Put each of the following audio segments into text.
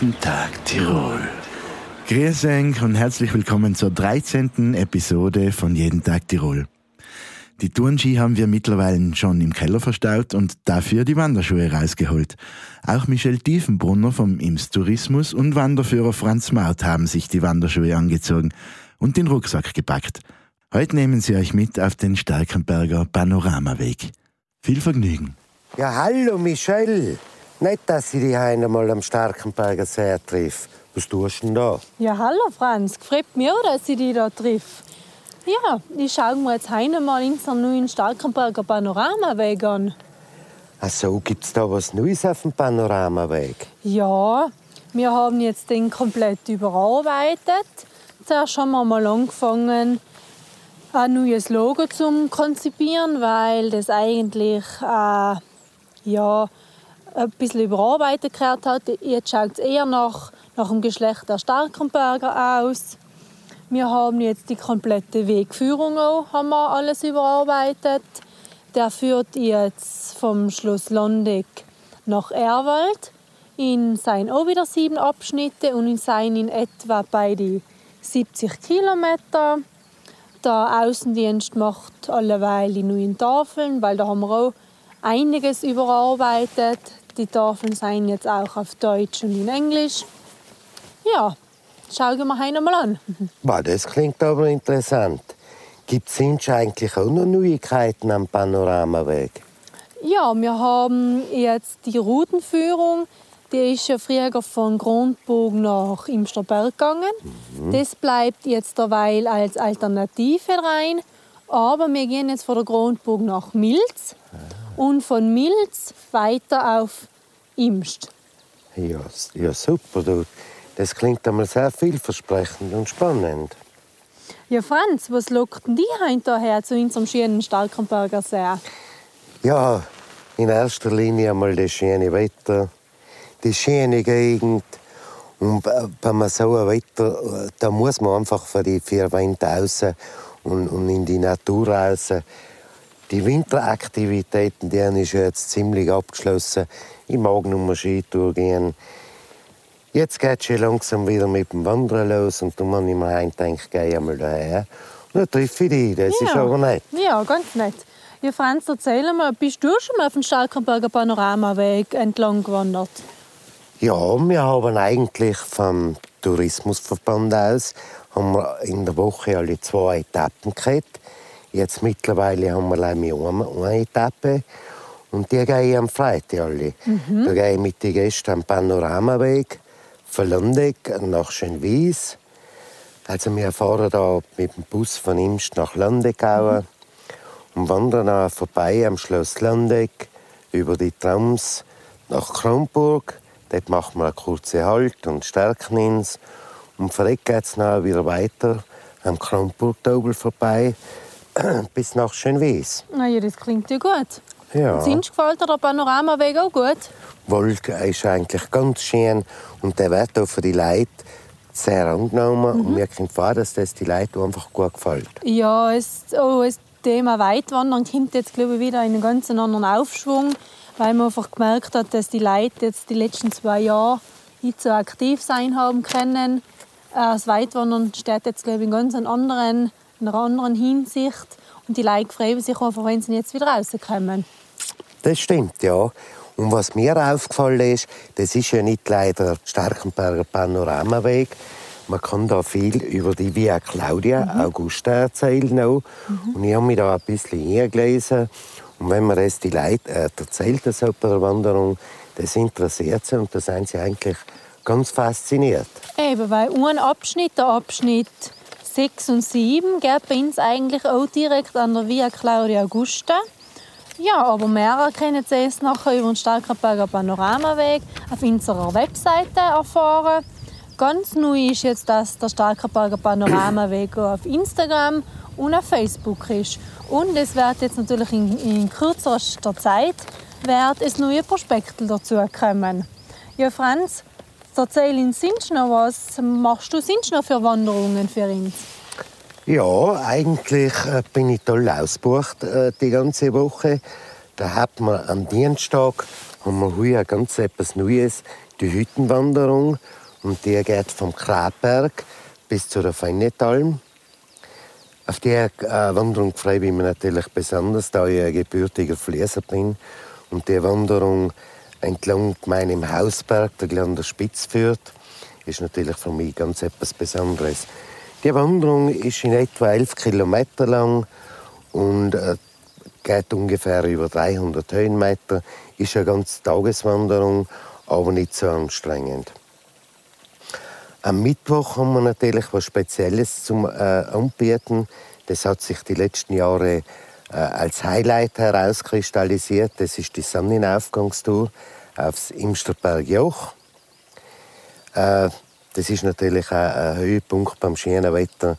Jeden Tag Tirol. Grüß euch und herzlich willkommen zur 13. Episode von Jeden Tag Tirol. Die Turnski haben wir mittlerweile schon im Keller verstaut und dafür die Wanderschuhe rausgeholt. Auch Michel Tiefenbrunner vom Ims Tourismus und Wanderführer Franz Maut haben sich die Wanderschuhe angezogen und den Rucksack gepackt. Heute nehmen sie euch mit auf den Starkenberger Panoramaweg. Viel Vergnügen. Ja, hallo Michel. Nicht, dass ich dich einmal am Starkenberger See treffe. Was tust du denn da? Ja, hallo Franz. Gefreut mich auch, dass ich dich da triff. Ja, ich schaue mir jetzt heute mal unseren neuen Starkenberger Panoramaweg an. Ach so, gibt's da was Neues auf dem Panoramaweg? Ja, wir haben jetzt den komplett überarbeitet. Zuerst haben wir mal angefangen, ein neues Logo zu konzipieren, weil das eigentlich äh, ja, ein bisschen überarbeitet gehört hat. Jetzt schaut es eher nach, nach dem Geschlecht der Starkenberger aus. Wir haben jetzt die komplette Wegführung auch, haben wir alles überarbeitet. Der führt jetzt vom Schloss Londeck nach Erwald. In seinen auch wieder sieben Abschnitte und in seinen in etwa bei die 70 Kilometer. Der Außendienst macht alleweil die neuen Tafeln, weil da haben wir auch einiges überarbeitet. Die Tafeln sind jetzt auch auf Deutsch und in Englisch. Ja, schauen wir heute mal an. Das klingt aber interessant. Gibt es eigentlich auch noch Neuigkeiten am Panoramaweg? Ja, wir haben jetzt die Routenführung. Die ist ja früher von Grundbogen nach Imsterberg gegangen. Mhm. Das bleibt jetzt derweil als Alternative rein. Aber wir gehen jetzt von der Grundbogen nach Milz und von Milz weiter auf Imst. Ja, ja super. Du. Das klingt einmal sehr vielversprechend und spannend. Ja, Franz, was lockt denn dich hinterher zu unserem schönen Starkenberger See? Ja, in erster Linie einmal das schöne Wetter, die schöne Gegend. Und wenn man so ein Wetter, da muss man einfach für die vier Wände raus und, und in die Natur raus. Die Winteraktivitäten, die haben jetzt ziemlich abgeschlossen. Ich mag nur mal Skitour gehen. Jetzt geht es schon langsam wieder mit dem Wandern los und dann habe ich mir gedacht, gehe einmal daher. Und dann treffe ich dich. Das ja. ist aber nett. Ja, ganz nett. Ja, Franz, erzähl mal, bist du schon mal auf dem Starkenberger Panoramaweg entlang gewandert? Ja, wir haben eigentlich vom Tourismusverband aus haben wir in der Woche alle zwei Etappen gehabt. Jetzt mittlerweile haben wir eine, eine Etappe. Und die gehe ich am Freitag alle. Mhm. Da gehe ich mit den Gästen am Panoramaweg von Landeck nach Schönwies. Also wir fahren da mit dem Bus von Imst nach Landeckau mhm. und wandern dann vorbei am Schloss Landeck über die Trams nach Kronburg. Dort machen wir einen kurzen Halt und stärken uns. Und von dort geht es dann wieder weiter am Kronburg-Taubel vorbei bis nach Schönwies. Na ja, das klingt ja gut. Ja. Sind gefällt dir der Panoramaweg auch gut? Wolk ist eigentlich ganz schön und der wird auch für die Leute sehr angenommen. Mhm. Und wir können vor, dass das die Leute einfach gut gefällt. Ja, es, oh, das Thema Weitwandern kommt jetzt glaube ich, wieder in einen ganz anderen Aufschwung, weil man einfach gemerkt hat, dass die Leute jetzt die letzten zwei Jahre nicht so aktiv sein haben können. Äh, das Weitwandern steht jetzt glaube ich, in ganz anderen, in einer anderen Hinsicht. Und die Leute freuen sich einfach, wenn sie jetzt wieder rauskommen. Das stimmt, ja. Und was mir aufgefallen ist, das ist ja nicht leider der Starkenberger Panoramaweg. Man kann da viel über die Via Claudia mhm. Augusta erzählen. Auch. Mhm. Und ich habe mich da ein bisschen hingelesen. Und wenn man das die Leute äh, erzählt, das bei der Wanderung, das interessiert sie und da sind sie eigentlich ganz fasziniert. Eben, weil ein Abschnitt, der Abschnitt 6 und 7, geht bei uns eigentlich auch direkt an der Via Claudia Augusta. Ja, aber mehr können Sie es nachher über den Starkenberger Panoramaweg auf unserer Webseite erfahren. Ganz neu ist jetzt, dass der Starkenberger Panoramaweg auf Instagram und auf Facebook ist. Und es wird jetzt natürlich in, in kürzester Zeit wird es neue Prospekte dazu kommen. Ja, Franz, erzähl uns sonst noch was. Machst du sonst für Wanderungen für uns? Ja, eigentlich äh, bin ich toll ausgebucht äh, die ganze Woche. Da hat man am Dienstag haben wir heuer ganz etwas Neues, die Hüttenwanderung. Und die geht vom Krabberg bis zu der Feinetalm. Auf die äh, Wanderung freue ich mich natürlich besonders, da ich ein gebürtiger Flieser bin. Und die Wanderung entlang meinem Hausberg, der gleich an der Spitze führt, ist natürlich für mich ganz etwas Besonderes. Die Wanderung ist in etwa 11 Kilometer lang und äh, geht ungefähr über 300 Höhenmeter. Ist eine ganze Tageswanderung, aber nicht so anstrengend. Am Mittwoch haben wir natürlich was Spezielles zum äh, Anbieten. Das hat sich die letzten Jahre als Highlight herauskristallisiert. Das ist die Sonnenaufgangstour aufs Imsterbergjoch. Äh, das ist natürlich ein, ein Höhepunkt beim schönen Wetter,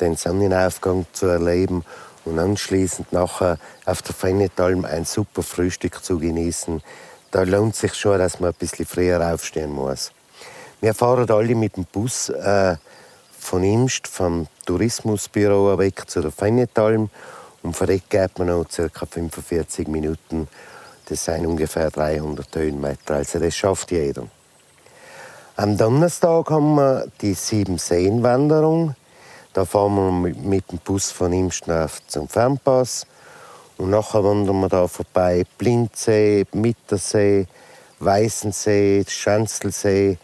den Sonnenaufgang zu erleben und anschließend nachher auf der Fennetalm ein super Frühstück zu genießen. Da lohnt sich schon, dass man ein bisschen früher aufstehen muss. Wir fahren alle mit dem Bus äh, von Imst, vom Tourismusbüro weg zu der Fennetalm und geht man noch ca. 45 Minuten. Das sind ungefähr 300 Höhenmeter, also das schafft jeder. Am Donnerstag haben wir die Sieben-Seen-Wanderung. Da fahren wir mit dem Bus von Imstnauf zum Fernpass. Und nachher wandern wir da vorbei Blindsee, Mittersee, Weißensee, Schanzelsee,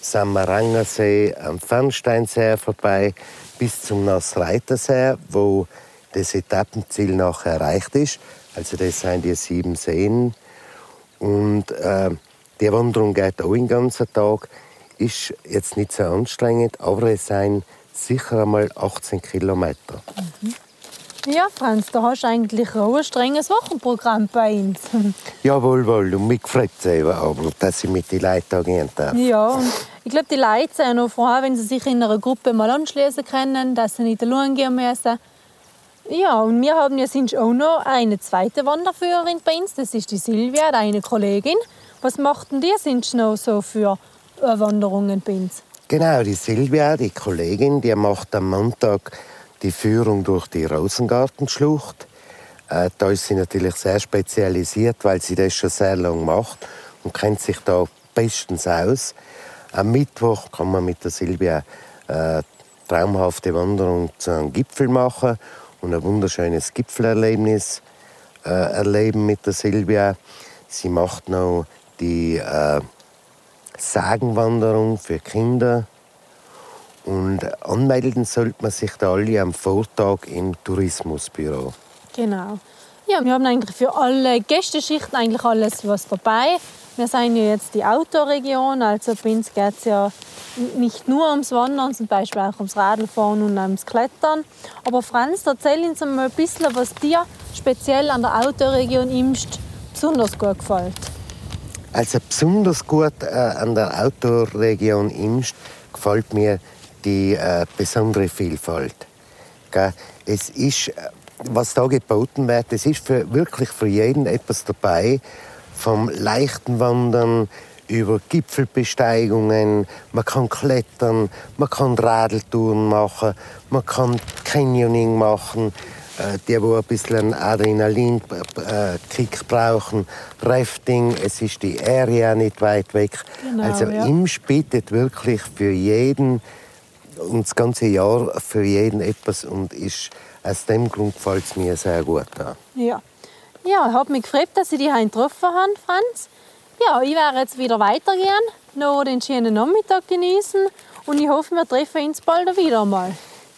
Samarangersee, am Fernsteinsee vorbei bis zum Nassreitersee, wo das Etappenziel nachher erreicht ist. Also das sind die sieben Seen. Und äh, die Wanderung geht auch den ganzen Tag. Ist jetzt nicht so anstrengend, aber es sind sicher einmal 18 Kilometer. Mhm. Ja, Franz, da hast du eigentlich auch ein strenges Wochenprogramm bei uns. Jawohl, wohl. Und mich freut es eben, aber, dass ich mit den Leuten gehen darf. Ja, und ich glaube, die Leute sind auch froh, wenn sie sich in einer Gruppe mal anschließen können, dass sie nicht allein gehen müssen. Ja, und wir haben ja sind auch noch eine zweite Wanderführerin bei uns, das ist die Silvia, eine Kollegin. Was machten die sind noch so für äh, Wanderungen bei uns? Genau, die Silvia, die Kollegin, die macht am Montag die Führung durch die Rosengartenschlucht. Äh, da ist sie natürlich sehr spezialisiert, weil sie das schon sehr lange macht und kennt sich da bestens aus. Am Mittwoch kann man mit der Silvia äh, traumhafte Wanderung zu einem Gipfel machen und ein wunderschönes Gipfelerlebnis äh, erleben mit der Silvia. Sie macht noch die äh, Sagenwanderung für Kinder. Und anmelden sollte man sich da alle am Vortag im Tourismusbüro. Genau. Ja, wir haben eigentlich für alle Gästeschichten eigentlich alles was dabei. Wir sind ja jetzt die Outdoor-Region, also bei uns geht es ja nicht nur ums Wandern, zum Beispiel auch ums Radlfahren und ums Klettern. Aber Franz, erzähl uns mal ein bisschen, was dir speziell an der Outdoor-Region Imst besonders gut gefällt. Also besonders gut äh, an der Outdoor-Region Imst gefällt mir die äh, besondere Vielfalt. Es ist, äh, was da geboten wird, es ist für, wirklich für jeden etwas dabei, vom leichten Wandern über Gipfelbesteigungen, man kann klettern, man kann Radeltouren machen, man kann Canyoning machen, äh, die, die ein bisschen Adrenalin-Kick äh, brauchen, Rafting, es ist die Area nicht weit weg. Genau, also ja. Imsch bietet wirklich für jeden und das ganze Jahr für jeden etwas und ist aus dem Grund gefällt es mir sehr gut an. Ja. Ja, ich habe mich gefreut, dass ich dich heute getroffen habe, Franz. Ja, ich werde jetzt wieder weitergehen, noch den schönen Nachmittag genießen und ich hoffe, wir treffen uns bald wieder mal.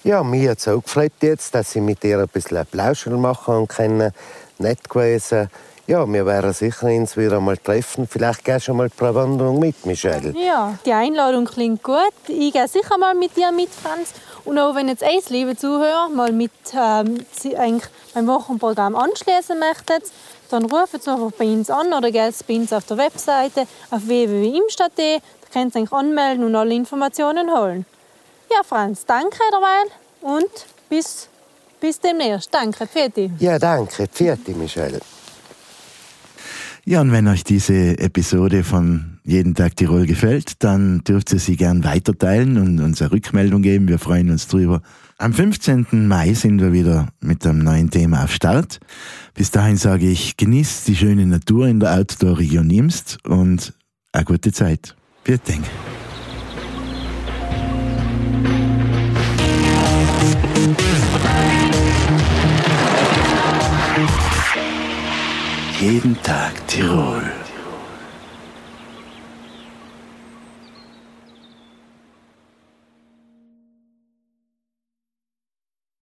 Ja, mir hat es auch gefreut jetzt, dass ich mit dir ein bisschen Plauschel machen kann. Nett gewesen. Ja, wir werden sicher uns wieder mal treffen. Vielleicht gehst du mal eine Wanderung mit, Michelle. Ja, die Einladung klingt gut. Ich gehe sicher mal mit dir mit, Franz. Und auch wenn jetzt eins, liebe Zuhörer, mal mit ähm, eigentlich beim Wochenprogramm anschließen möchtet, dann ruft es einfach bei uns an oder geht bei uns auf der Webseite auf www.imstadt. Da könnt ihr euch anmelden und alle Informationen holen. Ja, Franz, danke derweil und bis, bis demnächst. Danke, Pfirti. Ja, danke, Pfirti, Michelle. Ja, und wenn euch diese Episode von Jeden Tag Tirol gefällt, dann dürft ihr sie gern weiterteilen und uns eine Rückmeldung geben. Wir freuen uns drüber. Am 15. Mai sind wir wieder mit einem neuen Thema auf Start. Bis dahin sage ich, genießt die schöne Natur in der Outdoor-Region Imst und eine gute Zeit. Vielen Dank. Tag Tirol.